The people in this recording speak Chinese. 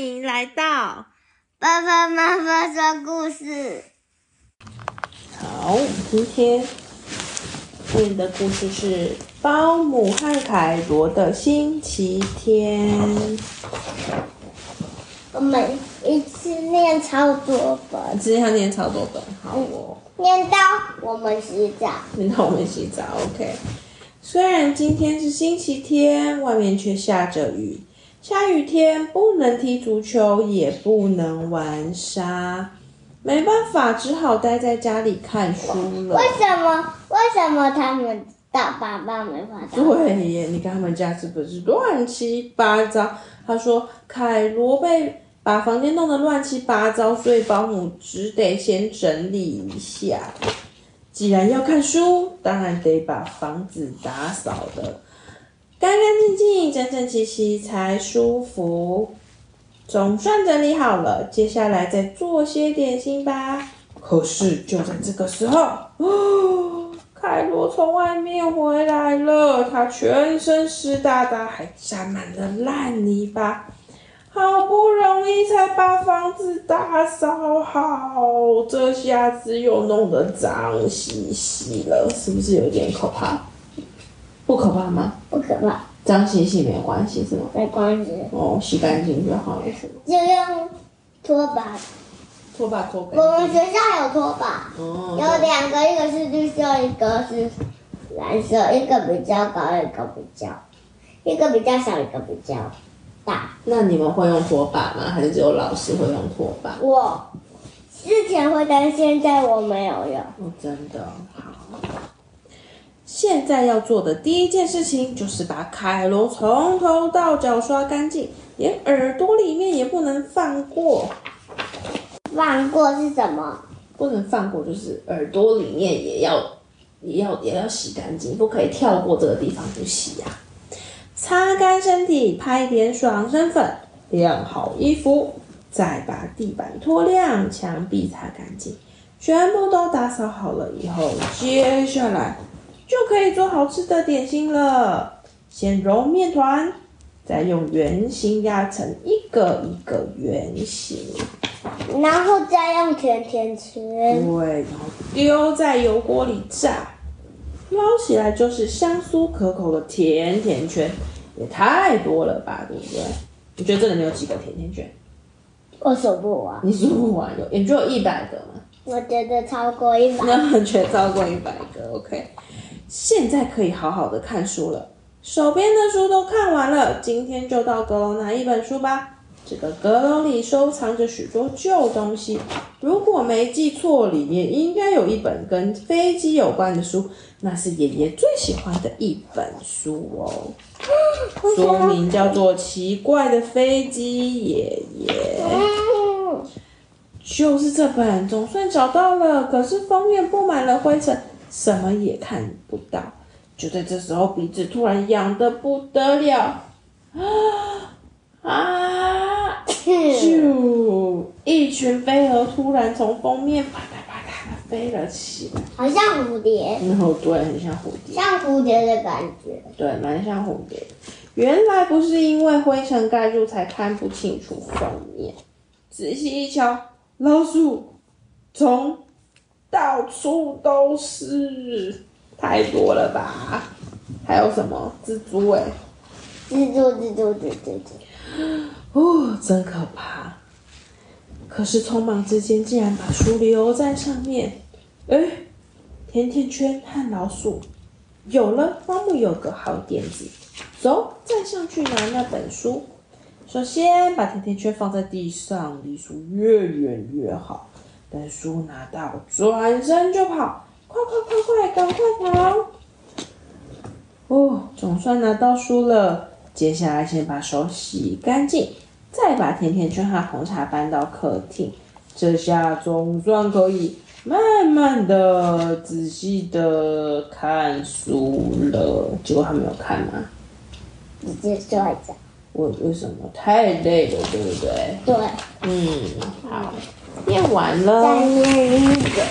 迎来到爸爸妈妈说故事。好，今天念的故事是《包姆和凯罗的星期天》。我们一次念超多本，今天要念超多本，好哦。念到我们洗澡，念到我们洗澡，OK。虽然今天是星期天，外面却下着雨。下雨天不能踢足球，也不能玩沙，没办法，只好待在家里看书了。为什么？为什么他们大爸爸没法？对耶，你看他们家是不是乱七八糟？他说凯罗被把房间弄得乱七八糟，所以保姆只得先整理一下。既然要看书，当然得把房子打扫的。整整齐齐才舒服。总算整理好了，接下来再做些点心吧。可是就在这个时候，哦，凯罗从外面回来了，他全身湿哒哒，还沾满了烂泥巴。好不容易才把房子打扫好，这下子又弄得脏兮兮了，是不是有点可怕？不可怕吗？不可怕，脏兮兮没关系是吗？没关系。哦，洗干净就好了，是吗？就用拖把，拖把拖干。我们学校有拖把，哦，有两个，一个是绿色，一个是蓝色，一个比较高，一个比较，一个比较小，一个比较大。那你们会用拖把吗？还是只有老师会用拖把？我之前会，但现在我没有用。哦，真的好。现在要做的第一件事情就是把凯罗从头到脚刷干净，连耳朵里面也不能放过。放过是什么？不能放过，就是耳朵里面也要也要也要洗干净，不可以跳过这个地方不洗呀、啊。擦干身体，拍点爽身粉，晾好衣服，再把地板拖亮，墙壁擦干净，全部都打扫好了以后，接下来。就可以做好吃的点心了。先揉面团，再用圆形压成一个一个圆形，然后再用甜甜圈。对，然后丢在油锅里炸，捞起来就是香酥可口的甜甜圈。也太多了吧，对不对？你觉得这里面有几个甜甜圈？我数不完。你数不完，有也就有一百个嘛？我觉得超过一百。那完全超过一百个，OK。现在可以好好的看书了，手边的书都看完了，今天就到阁楼拿一本书吧。这个阁楼里收藏着许多旧东西，如果没记错，里面应该有一本跟飞机有关的书，那是爷爷最喜欢的一本书哦。书名叫做《奇怪的飞机爷爷》，就是这本，总算找到了，可是封面布满了灰尘。什么也看不到，就在这时候，鼻子突然痒得不得了，啊啊！就一群飞蛾突然从封面啪嗒啪嗒的飞了起来，好像蝴蝶。然后对，很像蝴蝶，像蝴蝶的感觉。对，蛮像蝴蝶。原来不是因为灰尘盖住才看不清楚封面，仔细一瞧，老鼠从。到处都是，太多了吧？还有什么蜘蛛、欸？哎，蜘蛛，蜘蛛，蜘蛛，蜘蛛，哦，真可怕！可是匆忙之间，竟然把书留在上面。哎、欸，甜甜圈和老鼠有了，保姆有个好点子，走，再上去拿那本书。首先把甜甜圈放在地上，离书越远越好。等书拿到，转身就跑，快快快快，赶快跑！哦，总算拿到书了。接下来先把手洗干净，再把甜甜圈和红茶搬到客厅。这下总算可以慢慢的、仔细的看书了。结果他没有看吗？你接着说一下。我为什么？太累了，对不对？对。嗯，好。念完了，再念一个。